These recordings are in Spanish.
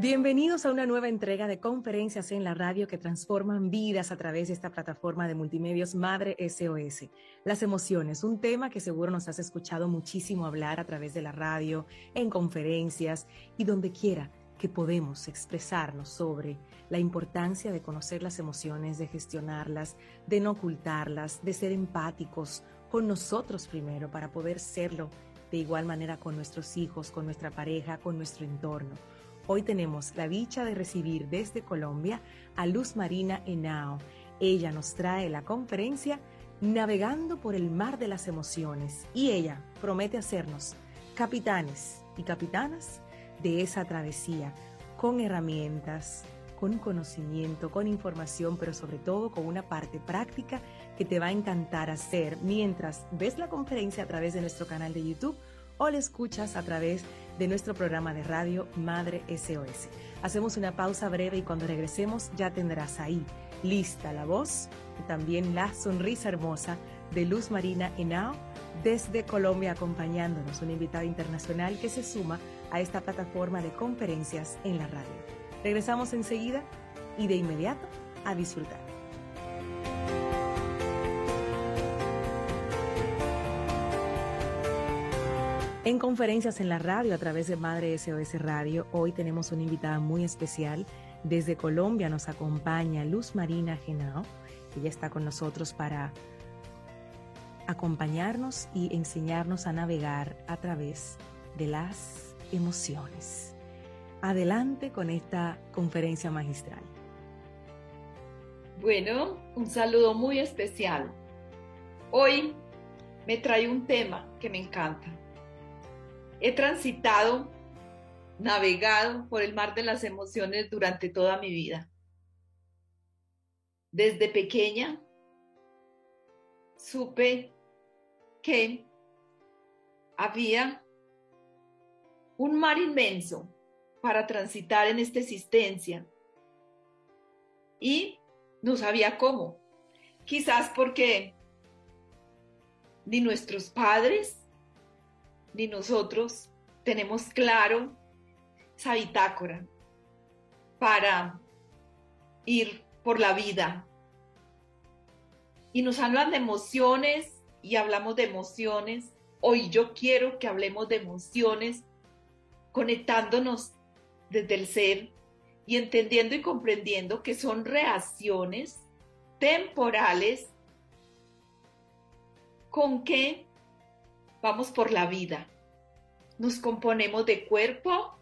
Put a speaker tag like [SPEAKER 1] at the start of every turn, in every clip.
[SPEAKER 1] Bienvenidos a una nueva entrega de conferencias en la radio que transforman vidas a través de esta plataforma de multimedios Madre SOS. Las emociones, un tema que seguro nos has escuchado muchísimo hablar a través de la radio, en conferencias y donde quiera que podemos expresarnos sobre la importancia de conocer las emociones, de gestionarlas, de no ocultarlas, de ser empáticos con nosotros primero para poder serlo de igual manera con nuestros hijos, con nuestra pareja, con nuestro entorno. Hoy tenemos la dicha de recibir desde Colombia a Luz Marina Henao. Ella nos trae la conferencia Navegando por el mar de las emociones y ella promete hacernos capitanes y capitanas de esa travesía con herramientas, con conocimiento, con información, pero sobre todo con una parte práctica que te va a encantar hacer mientras ves la conferencia a través de nuestro canal de YouTube o la escuchas a través de de nuestro programa de radio Madre SOS. Hacemos una pausa breve y cuando regresemos ya tendrás ahí lista la voz y también la sonrisa hermosa de Luz Marina Henao desde Colombia acompañándonos, una invitada internacional que se suma a esta plataforma de conferencias en la radio. Regresamos enseguida y de inmediato a disfrutar. En conferencias en la radio a través de Madre SOS Radio, hoy tenemos una invitada muy especial. Desde Colombia nos acompaña Luz Marina Genao. Ella está con nosotros para acompañarnos y enseñarnos a navegar a través de las emociones. Adelante con esta conferencia magistral.
[SPEAKER 2] Bueno, un saludo muy especial. Hoy me trae un tema que me encanta He transitado, navegado por el mar de las emociones durante toda mi vida. Desde pequeña supe que había un mar inmenso para transitar en esta existencia y no sabía cómo. Quizás porque ni nuestros padres ni nosotros tenemos claro esa bitácora para ir por la vida. Y nos hablan de emociones y hablamos de emociones. Hoy yo quiero que hablemos de emociones conectándonos desde el ser y entendiendo y comprendiendo que son reacciones temporales con que vamos por la vida. Nos componemos de cuerpo,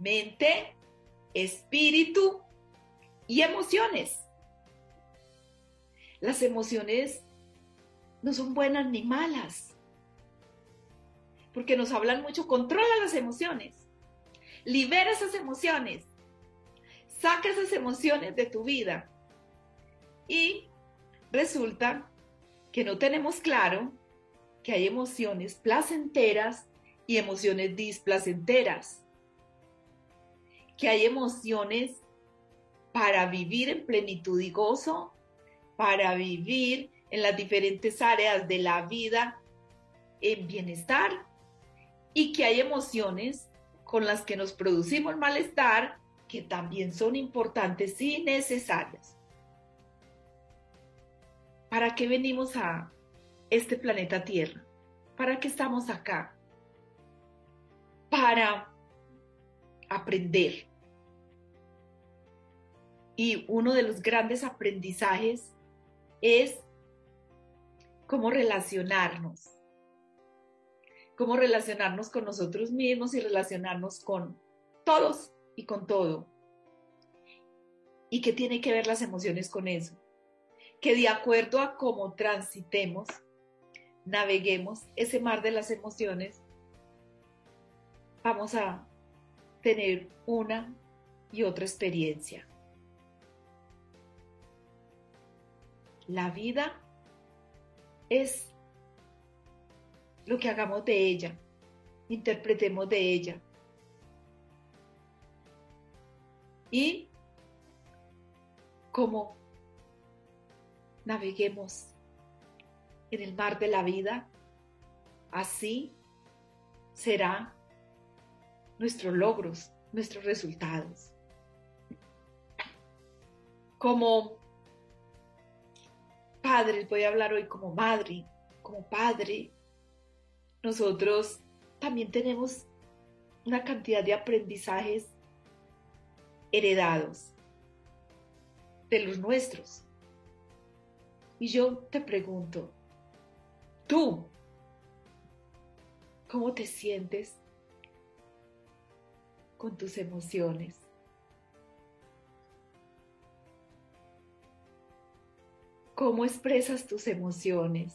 [SPEAKER 2] mente, espíritu y emociones. Las emociones no son buenas ni malas, porque nos hablan mucho, controla las emociones, libera esas emociones, saca esas emociones de tu vida. Y resulta que no tenemos claro que hay emociones placenteras y emociones displacenteras, que hay emociones para vivir en plenitud y gozo, para vivir en las diferentes áreas de la vida en bienestar y que hay emociones con las que nos producimos malestar que también son importantes y necesarias. ¿Para qué venimos a este planeta Tierra? ¿Para qué estamos acá? Para aprender. Y uno de los grandes aprendizajes es cómo relacionarnos. Cómo relacionarnos con nosotros mismos y relacionarnos con todos y con todo. ¿Y qué tiene que ver las emociones con eso? Que de acuerdo a cómo transitemos naveguemos ese mar de las emociones, vamos a tener una y otra experiencia. La vida es lo que hagamos de ella, interpretemos de ella. Y cómo naveguemos en el mar de la vida, así será nuestros logros, nuestros resultados. Como padres, voy a hablar hoy como madre, como padre, nosotros también tenemos una cantidad de aprendizajes heredados de los nuestros. Y yo te pregunto, tú, ¿cómo te sientes con tus emociones? ¿Cómo expresas tus emociones?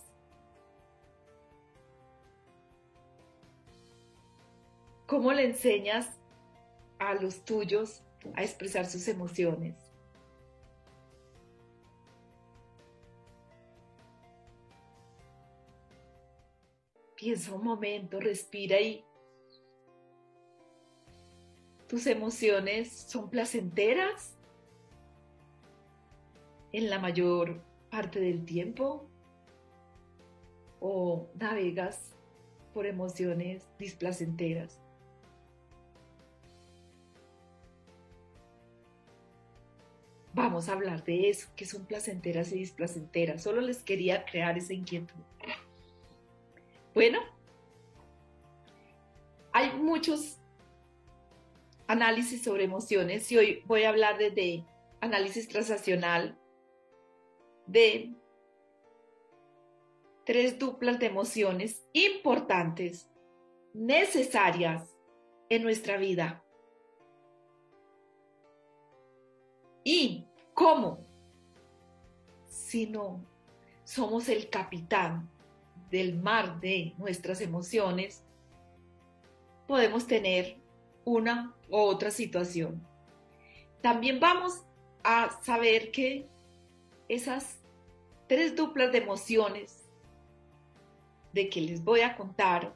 [SPEAKER 2] ¿Cómo le enseñas a los tuyos a expresar sus emociones? Piensa un momento, respira y tus emociones son placenteras en la mayor parte del tiempo o navegas por emociones displacenteras. Vamos a hablar de eso, que son placenteras y displacenteras. Solo les quería crear esa inquietud. Bueno, hay muchos análisis sobre emociones y hoy voy a hablar desde análisis transaccional de tres duplas de emociones importantes, necesarias en nuestra vida. ¿Y cómo? Si no somos el capitán del mar de nuestras emociones, podemos tener una u otra situación. También vamos a saber que esas tres duplas de emociones de que les voy a contar,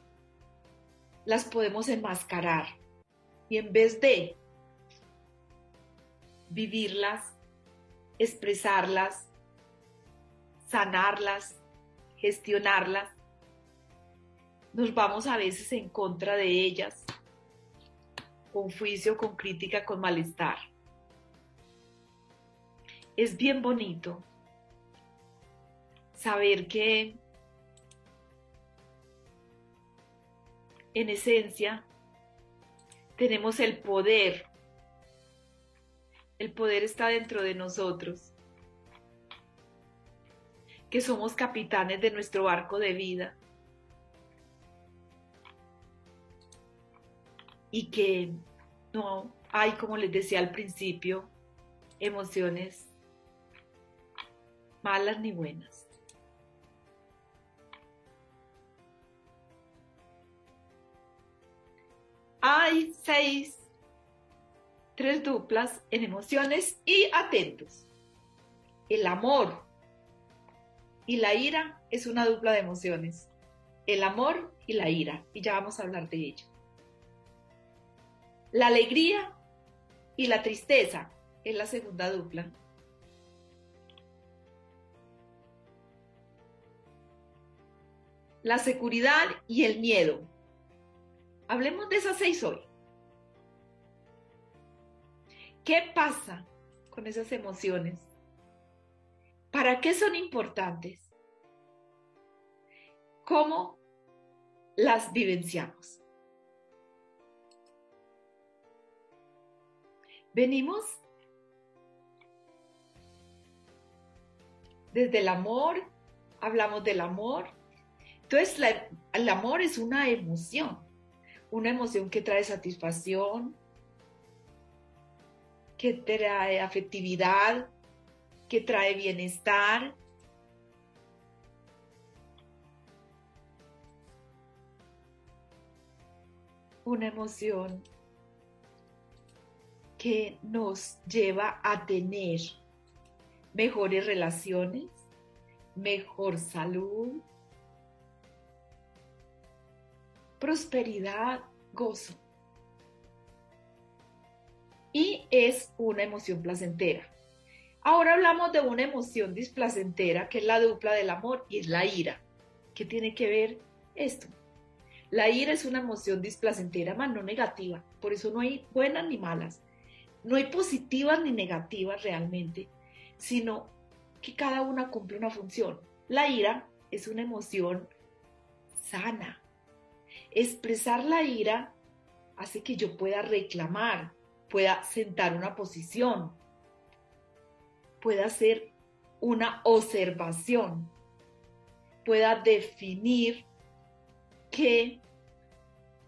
[SPEAKER 2] las podemos enmascarar y en vez de vivirlas, expresarlas, sanarlas, gestionarlas, nos vamos a veces en contra de ellas, con juicio, con crítica, con malestar. Es bien bonito saber que en esencia tenemos el poder el poder está dentro de nosotros. Que somos capitanes de nuestro barco de vida. Y que no hay, como les decía al principio, emociones malas ni buenas. Hay seis tres duplas en emociones y atentos. El amor y la ira es una dupla de emociones. El amor y la ira, y ya vamos a hablar de ello. La alegría y la tristeza es la segunda dupla. La seguridad y el miedo. Hablemos de esas seis hoy. ¿Qué pasa con esas emociones? ¿Para qué son importantes? ¿Cómo las vivenciamos? Venimos desde el amor, hablamos del amor. Entonces, el amor es una emoción, una emoción que trae satisfacción, que trae afectividad, que trae bienestar. Una emoción que nos lleva a tener mejores relaciones, mejor salud, prosperidad, gozo y es una emoción placentera. Ahora hablamos de una emoción displacentera, que es la dupla del amor y es la ira. ¿Qué tiene que ver esto? La ira es una emoción displacentera, más no negativa. Por eso no hay buenas ni malas. No hay positivas ni negativas realmente, sino que cada una cumple una función. La ira es una emoción sana. Expresar la ira hace que yo pueda reclamar, pueda sentar una posición, pueda hacer una observación, pueda definir qué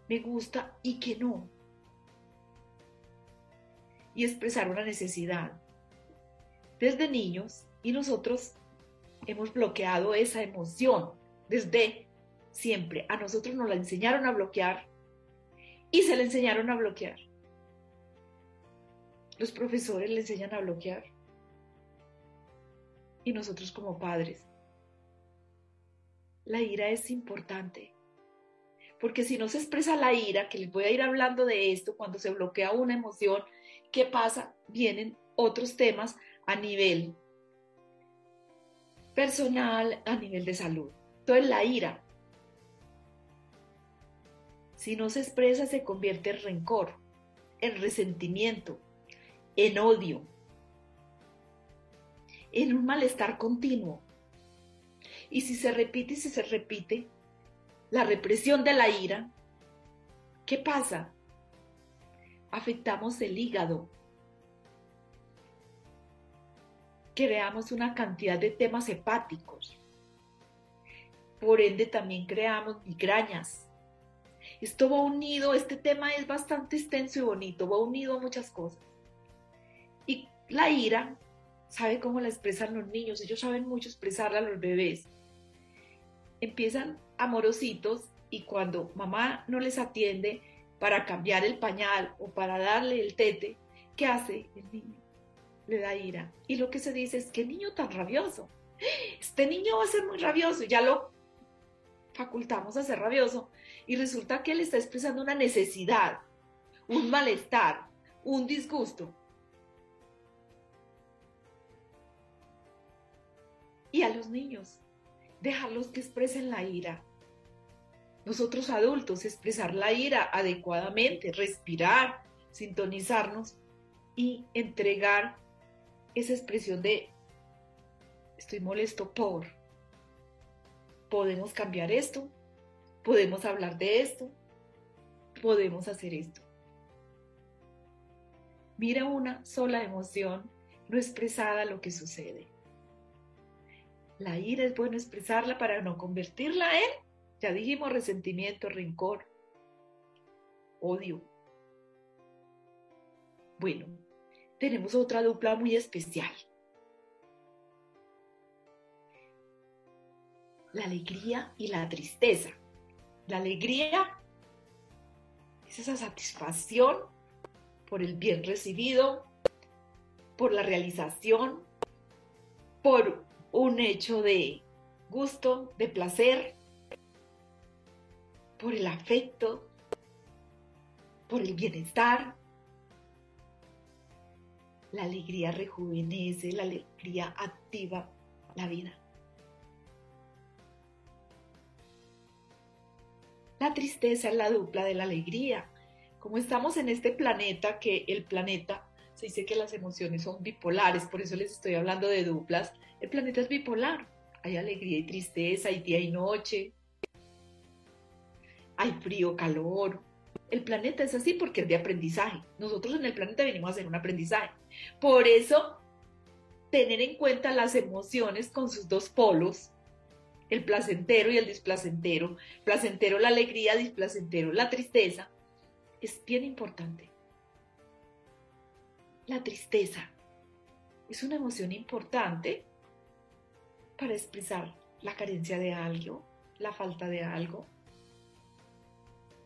[SPEAKER 2] me gusta y qué no. Y expresar una necesidad. Desde niños y nosotros hemos bloqueado esa emoción desde siempre. A nosotros nos la enseñaron a bloquear y se le enseñaron a bloquear. Los profesores le enseñan a bloquear. Y nosotros como padres. La ira es importante. Porque si no se expresa la ira, que les voy a ir hablando de esto, cuando se bloquea una emoción, ¿qué pasa? Vienen otros temas a nivel personal, a nivel de salud. Entonces la ira si no se expresa, se convierte en rencor, en resentimiento, en odio, en un malestar continuo. Y si se repite y si se repite la represión de la ira, ¿qué pasa? Afectamos el hígado. Creamos una cantidad de temas hepáticos. Por ende también creamos migrañas, esto va unido, este tema es bastante extenso y bonito, va unido a muchas cosas. Y la ira, ¿sabe cómo la expresan los niños? Ellos saben mucho expresarla a los bebés. Empiezan amorositos y cuando mamá no les atiende para cambiar el pañal o para darle el tete, ¿qué hace el niño? Le da ira. Y lo que se dice es, ¿qué niño tan rabioso? Este niño va a ser muy rabioso. Ya lo facultamos a ser rabioso y resulta que él está expresando una necesidad, un malestar, un disgusto. Y a los niños, dejarlos que expresen la ira. Nosotros adultos, expresar la ira adecuadamente, respirar, sintonizarnos y entregar esa expresión de estoy molesto por. Podemos cambiar esto, podemos hablar de esto, podemos hacer esto. Mira una sola emoción no expresada lo que sucede. La ira es bueno expresarla para no convertirla en, ya dijimos, resentimiento, rencor, odio. Bueno, tenemos otra dupla muy especial. La alegría y la tristeza. La alegría es esa satisfacción por el bien recibido, por la realización, por un hecho de gusto, de placer, por el afecto, por el bienestar. La alegría rejuvenece, la alegría activa la vida. La tristeza es la dupla de la alegría. Como estamos en este planeta, que el planeta, se dice que las emociones son bipolares, por eso les estoy hablando de duplas, el planeta es bipolar. Hay alegría y tristeza, hay día y noche, hay frío, calor. El planeta es así porque es de aprendizaje. Nosotros en el planeta venimos a hacer un aprendizaje. Por eso, tener en cuenta las emociones con sus dos polos el placentero y el displacentero, placentero la alegría, displacentero la tristeza, es bien importante. La tristeza es una emoción importante para expresar la carencia de algo, la falta de algo,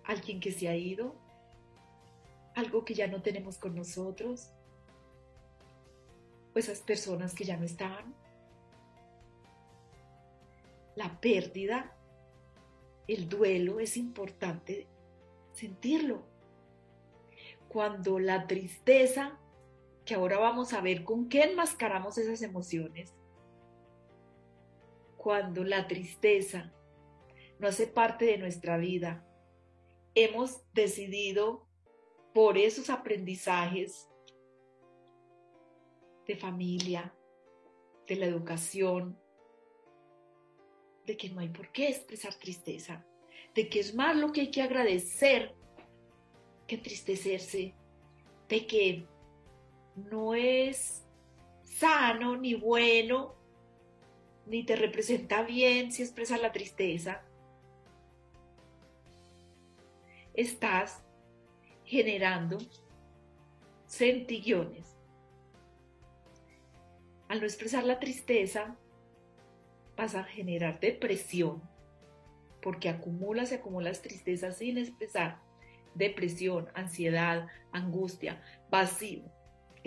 [SPEAKER 2] alguien que se ha ido, algo que ya no tenemos con nosotros, o esas personas que ya no están la pérdida, el duelo, es importante sentirlo. Cuando la tristeza, que ahora vamos a ver con qué enmascaramos esas emociones, cuando la tristeza no hace parte de nuestra vida hemos decidido por esos aprendizajes de familia, de la educación, de que no hay por qué expresar tristeza, de que es más lo que hay que agradecer que entristecerse, de que no es sano ni bueno, ni te representa bien si expresas la tristeza. Estás generando centillones. Al no expresar la tristeza, vas a generar depresión, porque acumulas y acumulas tristeza sin expresar depresión, ansiedad, angustia, vacío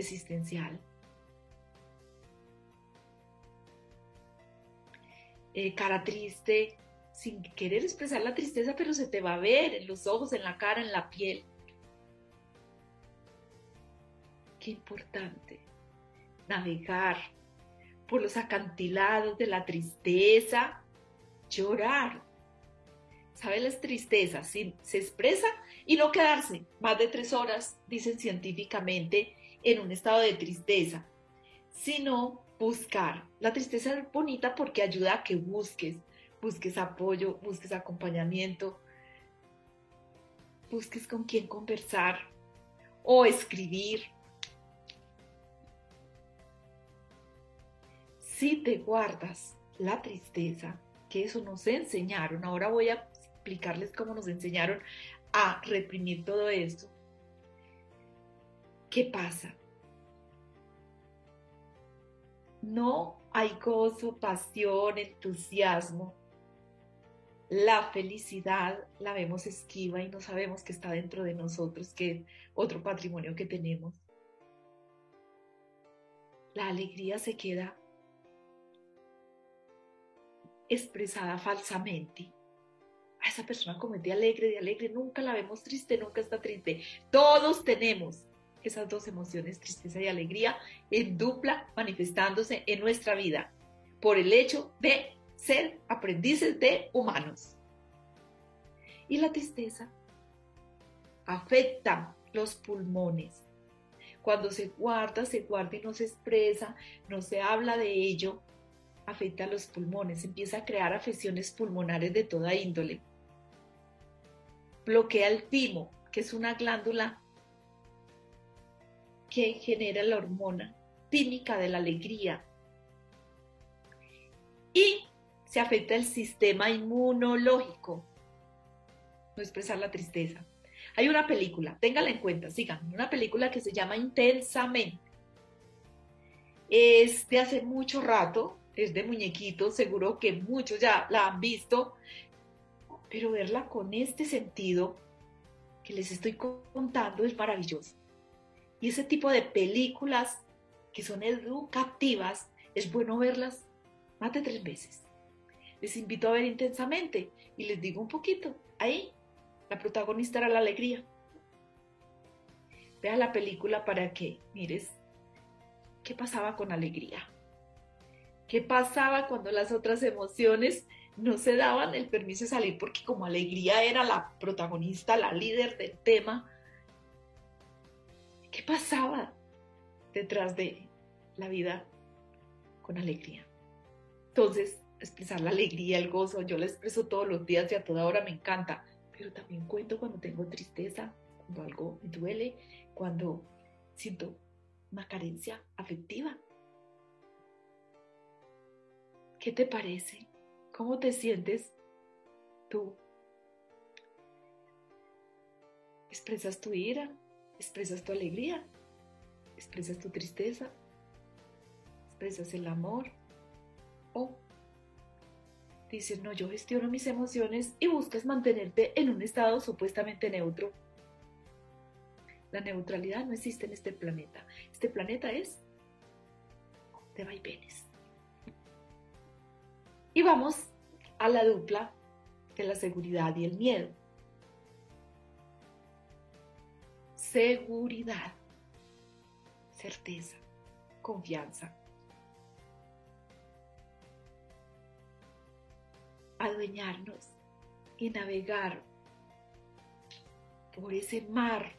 [SPEAKER 2] existencial. Eh, cara triste, sin querer expresar la tristeza, pero se te va a ver en los ojos, en la cara, en la piel. Qué importante navegar por los acantilados de la tristeza, llorar. ¿Sabe las tristezas? se expresa y no quedarse más de tres horas, dicen científicamente, en un estado de tristeza, sino buscar. La tristeza es bonita porque ayuda a que busques, busques apoyo, busques acompañamiento, busques con quién conversar o escribir, si te guardas la tristeza, que eso nos enseñaron, ahora voy a explicarles cómo nos enseñaron a reprimir todo esto, ¿qué pasa? No hay gozo, pasión, entusiasmo. La felicidad la vemos esquiva y no sabemos que está dentro de nosotros, que es otro patrimonio que tenemos. La alegría se queda expresada falsamente. A esa persona como es de alegre, de alegre, nunca la vemos triste, nunca está triste. Todos tenemos esas dos emociones, tristeza y alegría, en dupla manifestándose en nuestra vida por el hecho de ser aprendices de humanos. Y la tristeza afecta los pulmones. Cuando se guarda, se guarda y no se expresa, no se habla de ello, afecta a los pulmones, empieza a crear afecciones pulmonares de toda índole. Bloquea el timo, que es una glándula que genera la hormona tímica de la alegría. Y se afecta el sistema inmunológico. No expresar la tristeza. Hay una película, téngala en cuenta, sigan, una película que se llama Intensamente. Es de hace mucho rato, es de muñequitos, seguro que muchos ya la han visto, pero verla con este sentido que les estoy contando es maravilloso. Y ese tipo de películas que son educativas, es bueno verlas más de tres veces. Les invito a ver intensamente y les digo un poquito, ahí la protagonista era la alegría. Vea la película para que mires qué pasaba con alegría. ¿Qué pasaba cuando las otras emociones no se daban el permiso de salir? Porque como alegría era la protagonista, la líder del tema, ¿qué pasaba detrás de la vida con alegría? Entonces, expresar la alegría, el gozo, yo la expreso todos los días y a toda hora me encanta, pero también cuento cuando tengo tristeza, cuando algo me duele, cuando siento una carencia afectiva. ¿Qué te parece? ¿Cómo te sientes tú? ¿Expresas tu ira? ¿Expresas tu alegría? ¿Expresas tu tristeza? ¿Expresas el amor? ¿O dices, no, yo gestiono mis emociones y buscas mantenerte en un estado supuestamente neutro? La neutralidad no existe en este planeta. Este planeta es de vaivenes. Y vamos a la dupla de la seguridad y el miedo. Seguridad, certeza, confianza. Adueñarnos y navegar por ese mar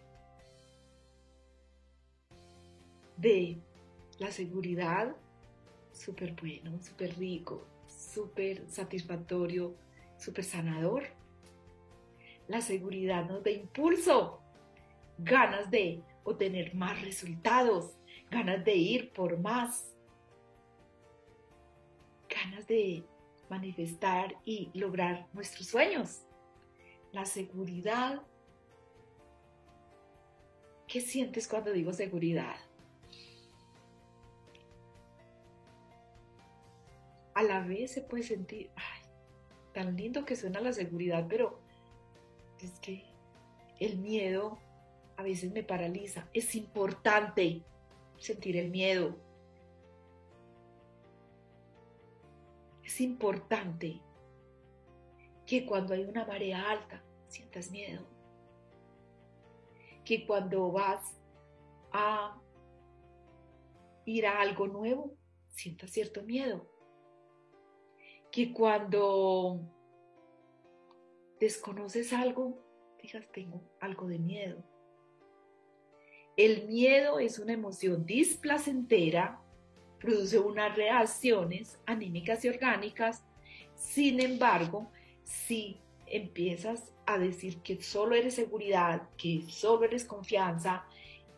[SPEAKER 2] de la seguridad, súper bueno, súper rico, súper satisfactorio, súper sanador. La seguridad nos da impulso, ganas de obtener más resultados, ganas de ir por más, ganas de manifestar y lograr nuestros sueños. La seguridad. ¿Qué sientes cuando digo seguridad? A la vez se puede sentir, ay, tan lindo que suena la seguridad, pero es que el miedo a veces me paraliza. Es importante sentir el miedo. Es importante que cuando hay una marea alta sientas miedo. Que cuando vas a ir a algo nuevo sientas cierto miedo. Que cuando desconoces algo digas tengo algo de miedo. El miedo es una emoción displacentera, produce unas reacciones anímicas y orgánicas. Sin embargo, si empiezas a decir que solo eres seguridad, que solo eres confianza,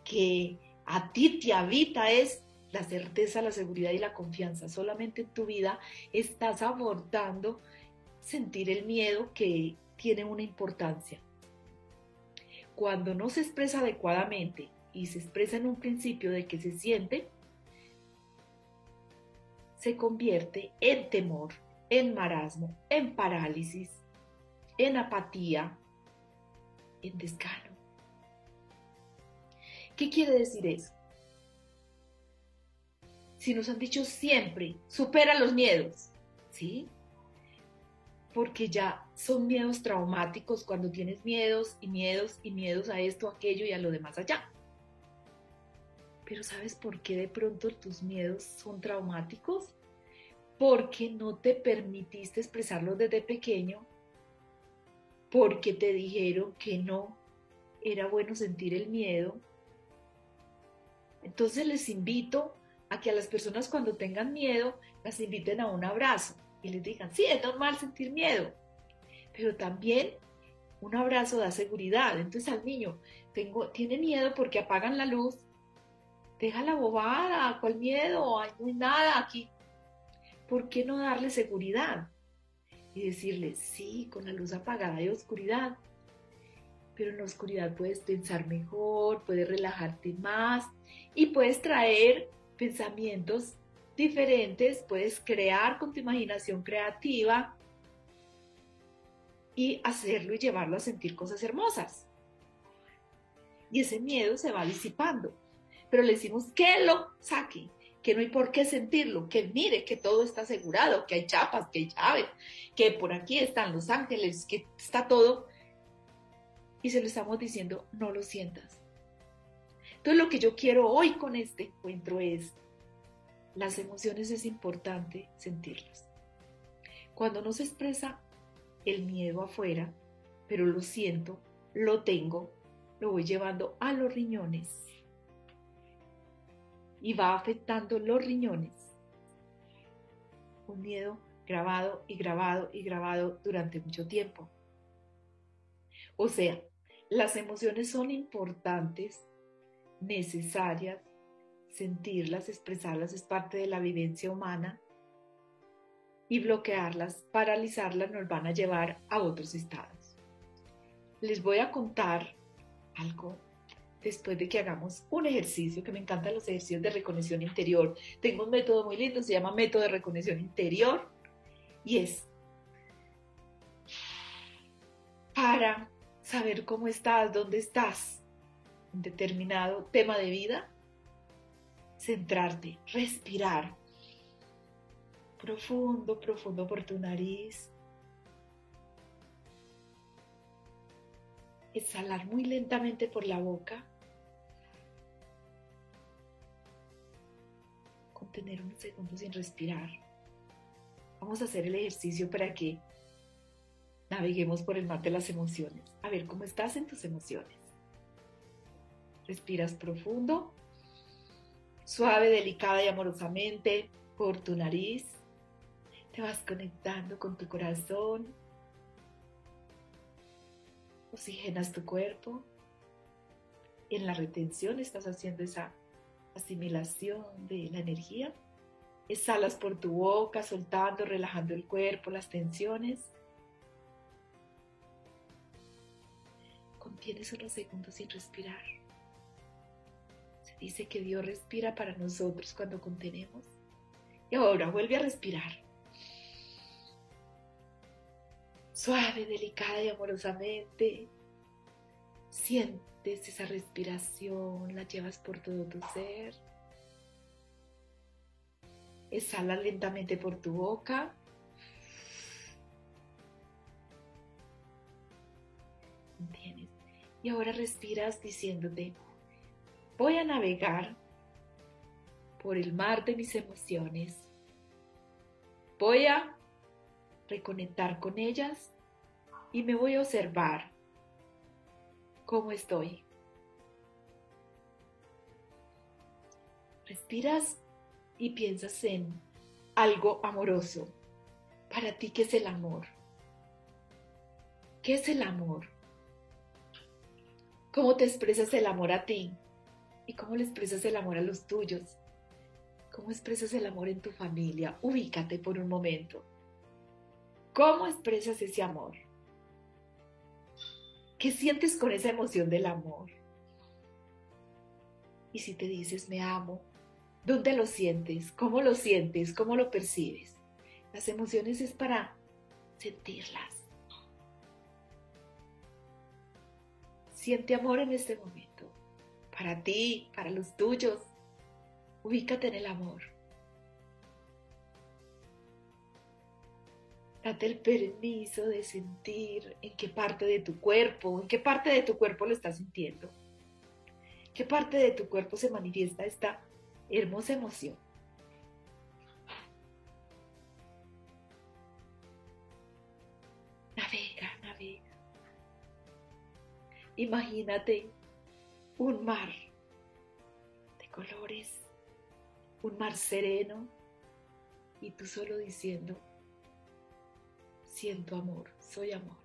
[SPEAKER 2] que a ti te habita es la certeza, la seguridad y la confianza. Solamente en tu vida estás abordando sentir el miedo que tiene una importancia. Cuando no se expresa adecuadamente y se expresa en un principio de que se siente, se convierte en temor, en marasmo, en parálisis, en apatía, en desgano. ¿Qué quiere decir eso? Si nos han dicho siempre, supera los miedos, ¿sí? Porque ya son miedos traumáticos cuando tienes miedos y miedos y miedos a esto, aquello y a lo demás allá. Pero ¿sabes por qué de pronto tus miedos son traumáticos? Porque no te permitiste expresarlos desde pequeño, porque te dijeron que no era bueno sentir el miedo. Entonces les invito a que a las personas cuando tengan miedo las inviten a un abrazo y les digan, sí, es normal sentir miedo, pero también un abrazo da seguridad. Entonces al niño tengo, tiene miedo porque apagan la luz deja la bobada, cuál miedo, no hay nada aquí. ¿Por qué no darle seguridad? Y decirle, sí, con la luz apagada hay oscuridad, pero en la oscuridad puedes pensar mejor, puedes relajarte más y puedes traer pensamientos diferentes, puedes crear con tu imaginación creativa y hacerlo y llevarlo a sentir cosas hermosas. Y ese miedo se va disipando pero le decimos que lo saque, que no hay por qué sentirlo, que mire que todo está asegurado, que hay chapas, que hay llaves, que por aquí están los ángeles, que está todo. Y se lo estamos diciendo, no lo sientas. Entonces lo que yo quiero hoy con este encuentro es, las emociones es importante sentirlas. Cuando no se expresa el miedo afuera, pero lo siento, lo tengo, lo voy llevando a los riñones y va afectando los riñones. Un miedo grabado y grabado y grabado durante mucho tiempo. O sea, las emociones son importantes, necesarias, sentirlas, expresarlas es parte de la vivencia humana y bloquearlas, paralizarlas nos van a llevar a otros estados. Les voy a contar algo después de que hagamos un ejercicio, que me encantan los ejercicios de reconexión interior. Tengo un método muy lindo, se llama método de reconexión interior y es para saber cómo estás, dónde estás en determinado tema de vida, centrarte, respirar profundo, profundo por tu nariz. Exhalar muy lentamente por la boca. Tener un segundo sin respirar. Vamos a hacer el ejercicio para que naveguemos por el mar de las emociones. A ver, ¿cómo estás en tus emociones? Respiras profundo, suave, delicada y amorosamente por tu nariz. Te vas conectando con tu corazón. Oxigenas tu cuerpo. En la retención estás haciendo esa asimilación de la energía. Exhalas por tu boca, soltando, relajando el cuerpo, las tensiones. Contienes unos segundos sin respirar. Se dice que Dios respira para nosotros cuando contenemos. Y ahora vuelve a respirar. Suave, delicada y amorosamente. Sientes esa respiración, la llevas por todo tu ser. Exhala lentamente por tu boca. Y ahora respiras diciéndote, voy a navegar por el mar de mis emociones. Voy a reconectar con ellas y me voy a observar cómo estoy. Respiras y piensas en algo amoroso. Para ti, ¿qué es el amor? ¿Qué es el amor? ¿Cómo te expresas el amor a ti? ¿Y cómo le expresas el amor a los tuyos? ¿Cómo expresas el amor en tu familia? Ubícate por un momento. ¿Cómo expresas ese amor? ¿Qué sientes con esa emoción del amor? Y si te dices me amo, ¿dónde lo sientes? ¿Cómo lo sientes? ¿Cómo lo percibes? Las emociones es para sentirlas. Siente amor en este momento, para ti, para los tuyos. Ubícate en el amor. Date el permiso de sentir en qué parte de tu cuerpo, en qué parte de tu cuerpo lo estás sintiendo. ¿Qué parte de tu cuerpo se manifiesta esta hermosa emoción? Navega, navega. Imagínate un mar de colores, un mar sereno y tú solo diciendo, siento amor, soy amor.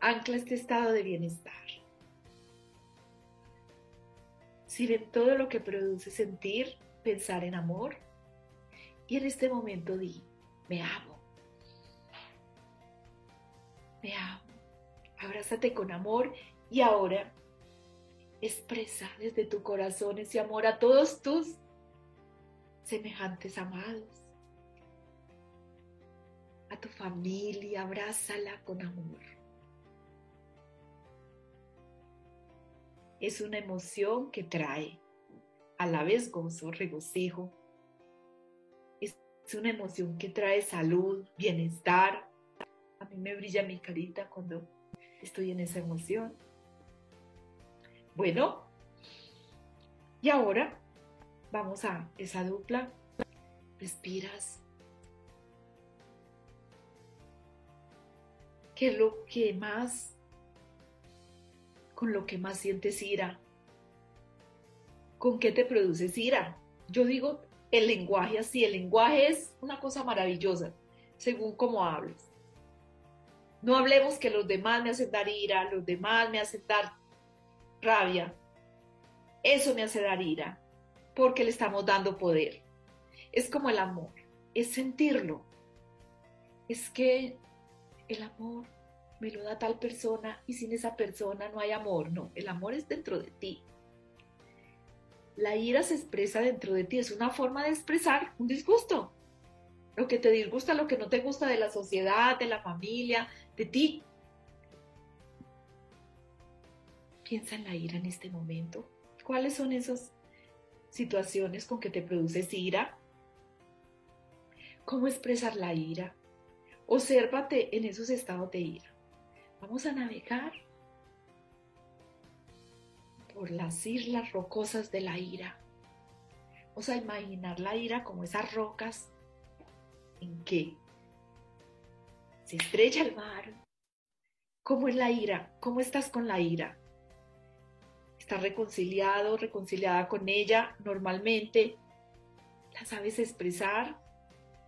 [SPEAKER 2] Ancla este estado de bienestar. Si ven todo lo que produce sentir, pensar en amor, y en este momento di, me amo. Me amo. Abrázate con amor y ahora expresa desde tu corazón ese amor a todos tus semejantes amados tu familia, abrázala con amor. Es una emoción que trae a la vez gozo, regocijo. Es una emoción que trae salud, bienestar. A mí me brilla mi carita cuando estoy en esa emoción. Bueno, y ahora vamos a esa dupla. Respiras ¿Qué es lo que más, con lo que más sientes ira? ¿Con qué te produces ira? Yo digo el lenguaje así, el lenguaje es una cosa maravillosa, según cómo hables. No hablemos que los demás me hacen dar ira, los demás me hacen dar rabia. Eso me hace dar ira, porque le estamos dando poder. Es como el amor, es sentirlo. Es que el amor me lo da tal persona y sin esa persona no hay amor. No, el amor es dentro de ti. La ira se expresa dentro de ti, es una forma de expresar un disgusto. Lo que te disgusta, lo que no te gusta de la sociedad, de la familia, de ti. Piensa en la ira en este momento. ¿Cuáles son esas situaciones con que te produces ira? ¿Cómo expresar la ira? Obsérvate en esos estados de ira. Vamos a navegar por las islas rocosas de la ira. Vamos a imaginar la ira como esas rocas en que se estrella el mar. ¿Cómo es la ira? ¿Cómo estás con la ira? ¿Estás reconciliado, reconciliada con ella normalmente? ¿La sabes expresar?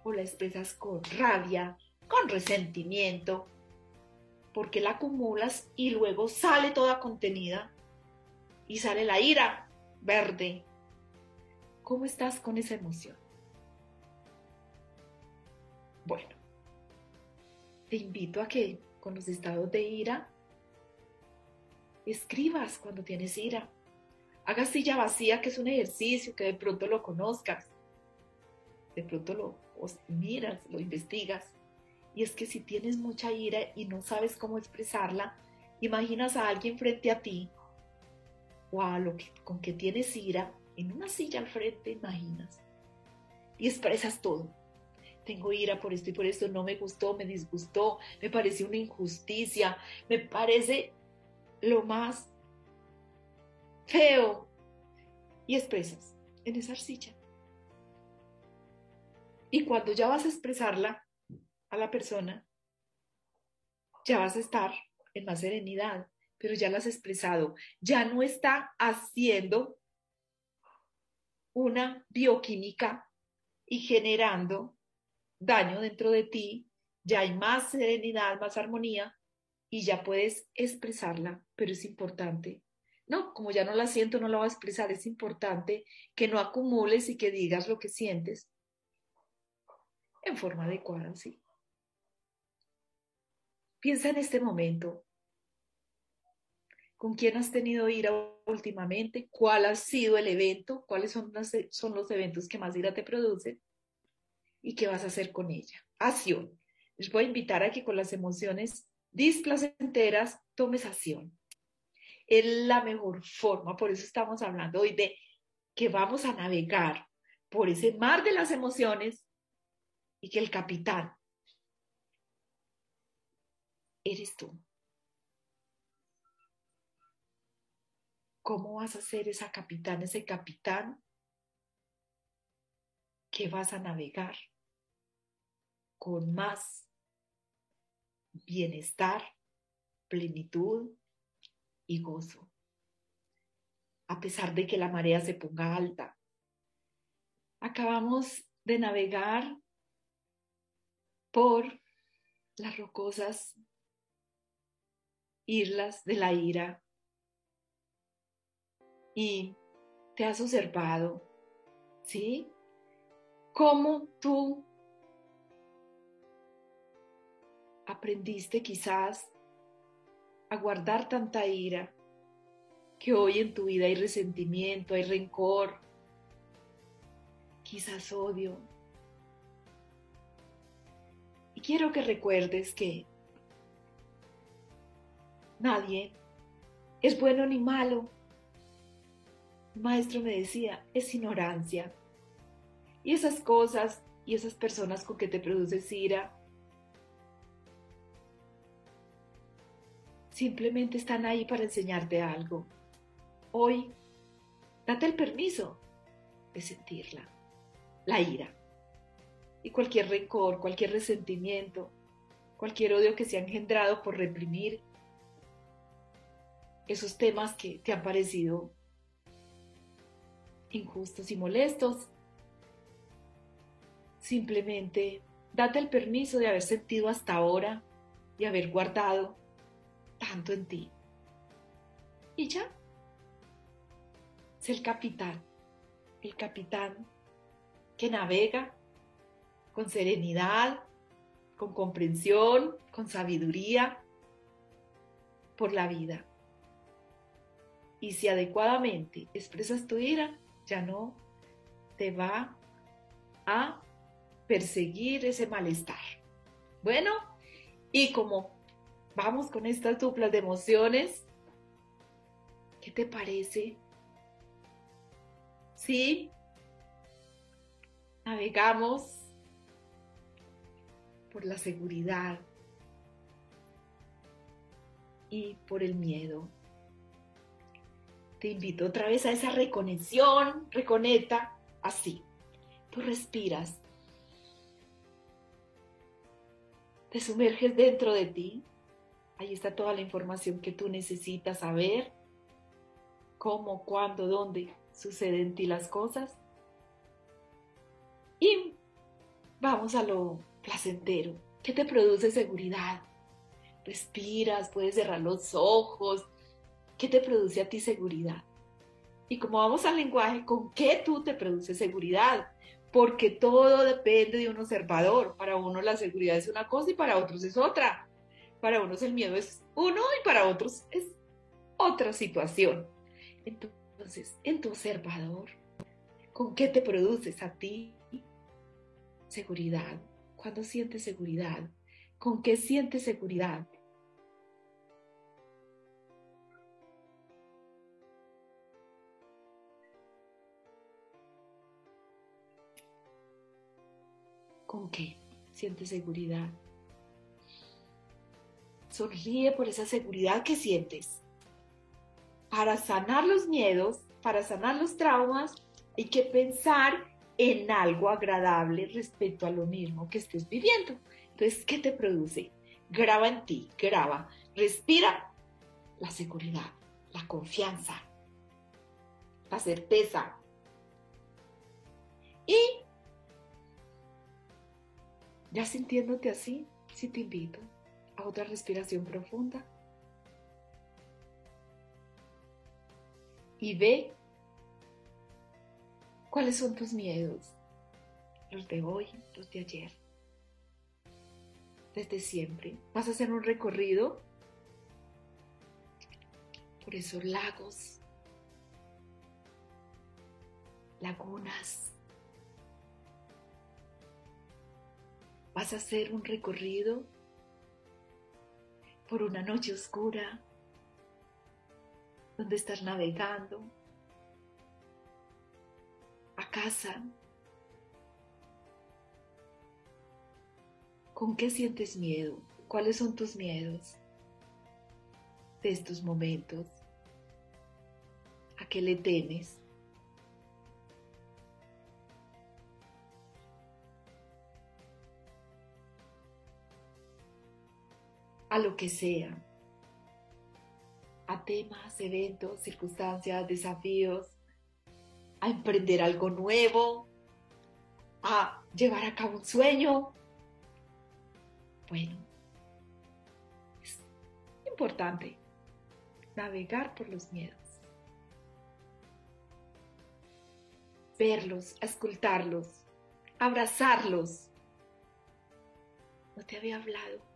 [SPEAKER 2] ¿O la expresas con rabia, con resentimiento? Porque la acumulas y luego sale toda contenida y sale la ira verde. ¿Cómo estás con esa emoción? Bueno, te invito a que con los estados de ira escribas cuando tienes ira. Hagas silla vacía, que es un ejercicio que de pronto lo conozcas. De pronto lo miras, lo investigas. Y es que si tienes mucha ira y no sabes cómo expresarla, imaginas a alguien frente a ti o a lo que, con que tienes ira en una silla al frente, imaginas. Y expresas todo tengo ira por esto y por esto, no me gustó, me disgustó, me pareció una injusticia, me parece lo más feo. Y expresas en esa arcilla. Y cuando ya vas a expresarla a la persona, ya vas a estar en más serenidad, pero ya la has expresado, ya no está haciendo una bioquímica y generando daño dentro de ti, ya hay más serenidad, más armonía y ya puedes expresarla, pero es importante. No, como ya no la siento, no la voy a expresar, es importante que no acumules y que digas lo que sientes en forma adecuada, sí. Piensa en este momento. ¿Con quién has tenido ira últimamente? ¿Cuál ha sido el evento? ¿Cuáles son, son los eventos que más ira te producen? y qué vas a hacer con ella. Acción. Les voy a invitar a que con las emociones displacenteras tomes acción. Es la mejor forma, por eso estamos hablando hoy de que vamos a navegar por ese mar de las emociones y que el capitán eres tú. ¿Cómo vas a ser esa capitán, ese capitán que vas a navegar con más bienestar, plenitud y gozo, a pesar de que la marea se ponga alta. Acabamos de navegar por las rocosas islas de la ira y te has observado, ¿sí? cómo tú aprendiste quizás a guardar tanta ira, que hoy en tu vida hay resentimiento, hay rencor, quizás odio. Y quiero que recuerdes que nadie es bueno ni malo. Maestro me decía, es ignorancia. Y esas cosas y esas personas con que te produces ira simplemente están ahí para enseñarte algo. Hoy, date el permiso de sentirla, la ira. Y cualquier rencor, cualquier resentimiento, cualquier odio que se ha engendrado por reprimir esos temas que te han parecido injustos y molestos, Simplemente date el permiso de haber sentido hasta ahora y haber guardado tanto en ti. Y ya. Es el capitán, el capitán que navega con serenidad, con comprensión, con sabiduría por la vida. Y si adecuadamente expresas tu ira, ya no te va a perseguir ese malestar. Bueno, y como vamos con estas duplas de emociones, ¿qué te parece? Sí, navegamos por la seguridad y por el miedo. Te invito otra vez a esa reconexión, reconecta así. Tú respiras te sumerges dentro de ti. Ahí está toda la información que tú necesitas saber. Cómo, cuándo, dónde suceden en ti las cosas. Y vamos a lo placentero. ¿Qué te produce seguridad? Respiras, puedes cerrar los ojos. ¿Qué te produce a ti seguridad? Y como vamos al lenguaje, ¿con qué tú te produces seguridad? Porque todo depende de un observador. Para uno la seguridad es una cosa y para otros es otra. Para unos el miedo es uno y para otros es otra situación. Entonces, en tu observador, ¿con qué te produces a ti seguridad? ¿Cuándo sientes seguridad? ¿Con qué sientes seguridad? ¿Con qué sientes seguridad? Sonríe por esa seguridad que sientes. Para sanar los miedos, para sanar los traumas, hay que pensar en algo agradable respecto a lo mismo que estés viviendo. Entonces, ¿qué te produce? Graba en ti, graba, respira la seguridad, la confianza, la certeza. Y ya sintiéndote así, si te invito a otra respiración profunda. Y ve ¿Cuáles son tus miedos? Los de hoy, los de ayer. Desde siempre. Vas a hacer un recorrido por esos lagos, lagunas. Vas a hacer un recorrido por una noche oscura donde estás navegando casa. ¿Con qué sientes miedo? ¿Cuáles son tus miedos de estos momentos? ¿A qué le temes? A lo que sea, a temas, eventos, circunstancias, desafíos, a emprender algo nuevo, a llevar a cabo un sueño. Bueno, es importante navegar por los miedos, verlos, escultarlos, abrazarlos. No te había hablado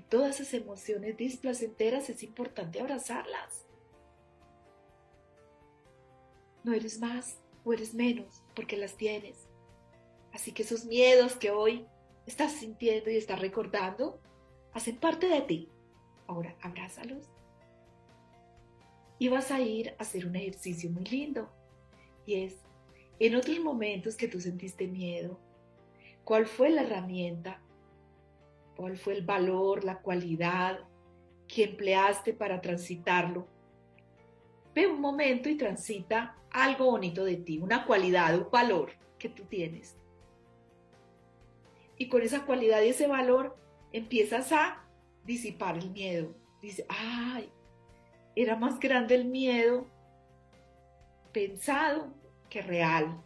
[SPEAKER 2] todas esas emociones displacenteras, es importante abrazarlas. No eres más, o eres menos porque las tienes. Así que esos miedos que hoy estás sintiendo y estás recordando hacen parte de ti. Ahora abrázalos. Y vas a ir a hacer un ejercicio muy lindo. Y es, en otros momentos que tú sentiste miedo, ¿cuál fue la herramienta? ¿Cuál fue el valor, la cualidad que empleaste para transitarlo? Ve un momento y transita algo bonito de ti, una cualidad, un valor que tú tienes. Y con esa cualidad y ese valor empiezas a disipar el miedo. Dice, ay, era más grande el miedo pensado que real.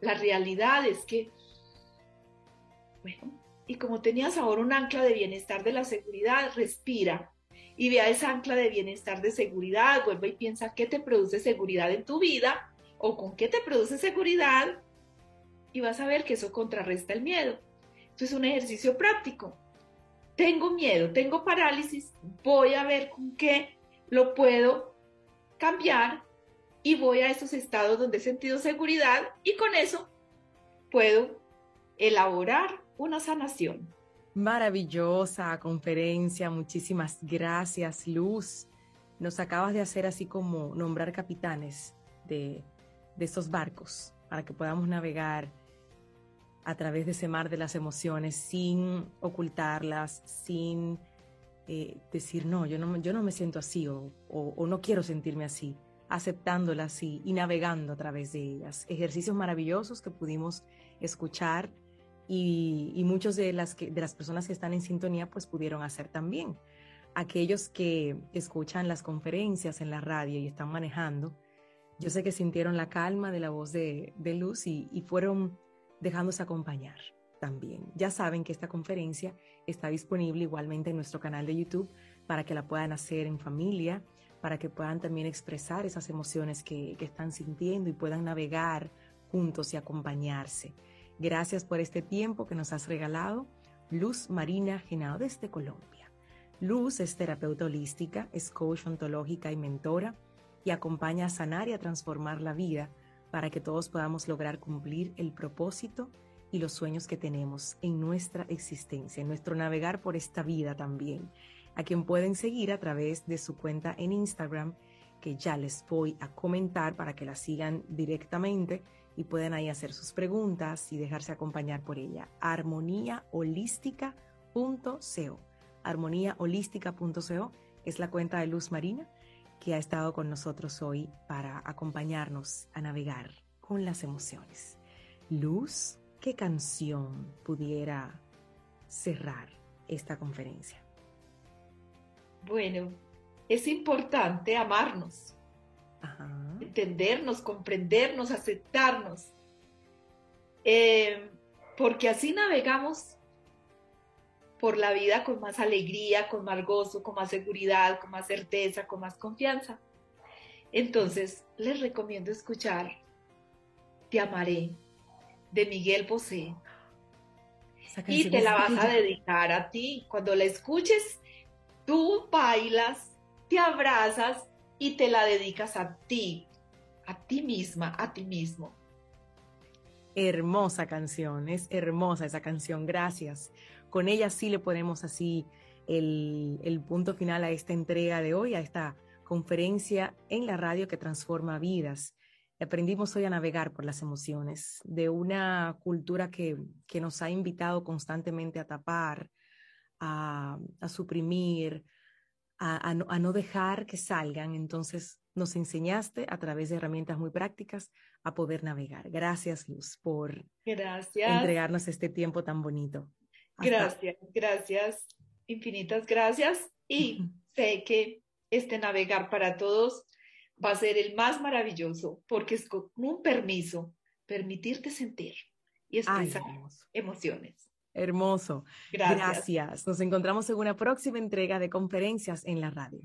[SPEAKER 2] La realidad es que, bueno, y como tenías ahora un ancla de bienestar de la seguridad, respira y vea esa ancla de bienestar, de seguridad, vuelve y piensa qué te produce seguridad en tu vida o con qué te produce seguridad y vas a ver que eso contrarresta el miedo. Esto es un ejercicio práctico. Tengo miedo, tengo parálisis, voy a ver con qué lo puedo cambiar y voy a esos estados donde he sentido seguridad y con eso puedo elaborar una sanación.
[SPEAKER 1] Maravillosa conferencia, muchísimas gracias Luz. Nos acabas de hacer así como nombrar capitanes de, de estos barcos para que podamos navegar a través de ese mar de las emociones sin ocultarlas, sin eh, decir, no yo, no, yo no me siento así o, o no quiero sentirme así, aceptándolas y, y navegando a través de ellas. Ejercicios maravillosos que pudimos escuchar y, y muchos de las, que, de las personas que están en sintonía pues pudieron hacer también. Aquellos que escuchan las conferencias en la radio y están manejando, yo sé que sintieron la calma de la voz de, de Luz y, y fueron dejándose acompañar también. Ya saben que esta conferencia está disponible igualmente en nuestro canal de YouTube para que la puedan hacer en familia, para que puedan también expresar esas emociones que, que están sintiendo y puedan navegar juntos y acompañarse. Gracias por este tiempo que nos has regalado. Luz Marina Genao desde Colombia. Luz es terapeuta holística, es coach ontológica y mentora y acompaña a sanar y a transformar la vida para que todos podamos lograr cumplir el propósito y los sueños que tenemos en nuestra existencia, en nuestro navegar por esta vida también, a quien pueden seguir a través de su cuenta en Instagram, que ya les voy a comentar para que la sigan directamente y pueden ahí hacer sus preguntas y dejarse acompañar por ella. armoniaholística.co. Armoniaholística.co es la cuenta de Luz Marina que ha estado con nosotros hoy para acompañarnos a navegar con las emociones. Luz, ¿qué canción pudiera cerrar esta conferencia?
[SPEAKER 2] Bueno, es importante amarnos, entendernos, comprendernos, aceptarnos, eh, porque así navegamos por la vida con más alegría, con más gozo, con más seguridad, con más certeza, con más confianza. Entonces, les recomiendo escuchar Te amaré de Miguel Bosé. Y te la vas a dedicar a ti. Cuando la escuches, tú bailas, te abrazas y te la dedicas a ti, a ti misma, a ti mismo.
[SPEAKER 1] Hermosa canción, es hermosa esa canción, gracias con ella sí le ponemos así el, punto final a esta entrega de hoy, a esta conferencia en la radio que transforma vidas. Aprendimos hoy a navegar por las emociones de una cultura que, nos ha invitado constantemente a tapar, a, suprimir, a, no, a, no, dejar que salgan. Entonces nos enseñaste a través de herramientas muy prácticas a poder navegar. Gracias, Luz, por
[SPEAKER 2] Gracias.
[SPEAKER 1] entregarnos este tiempo tan bonito.
[SPEAKER 2] Gracias, gracias, infinitas gracias. Y sé que este navegar para todos va a ser el más maravilloso porque es con un permiso, permitirte sentir y expresar emociones.
[SPEAKER 1] Hermoso. Gracias. Gracias. Nos encontramos en una próxima entrega de conferencias en la radio.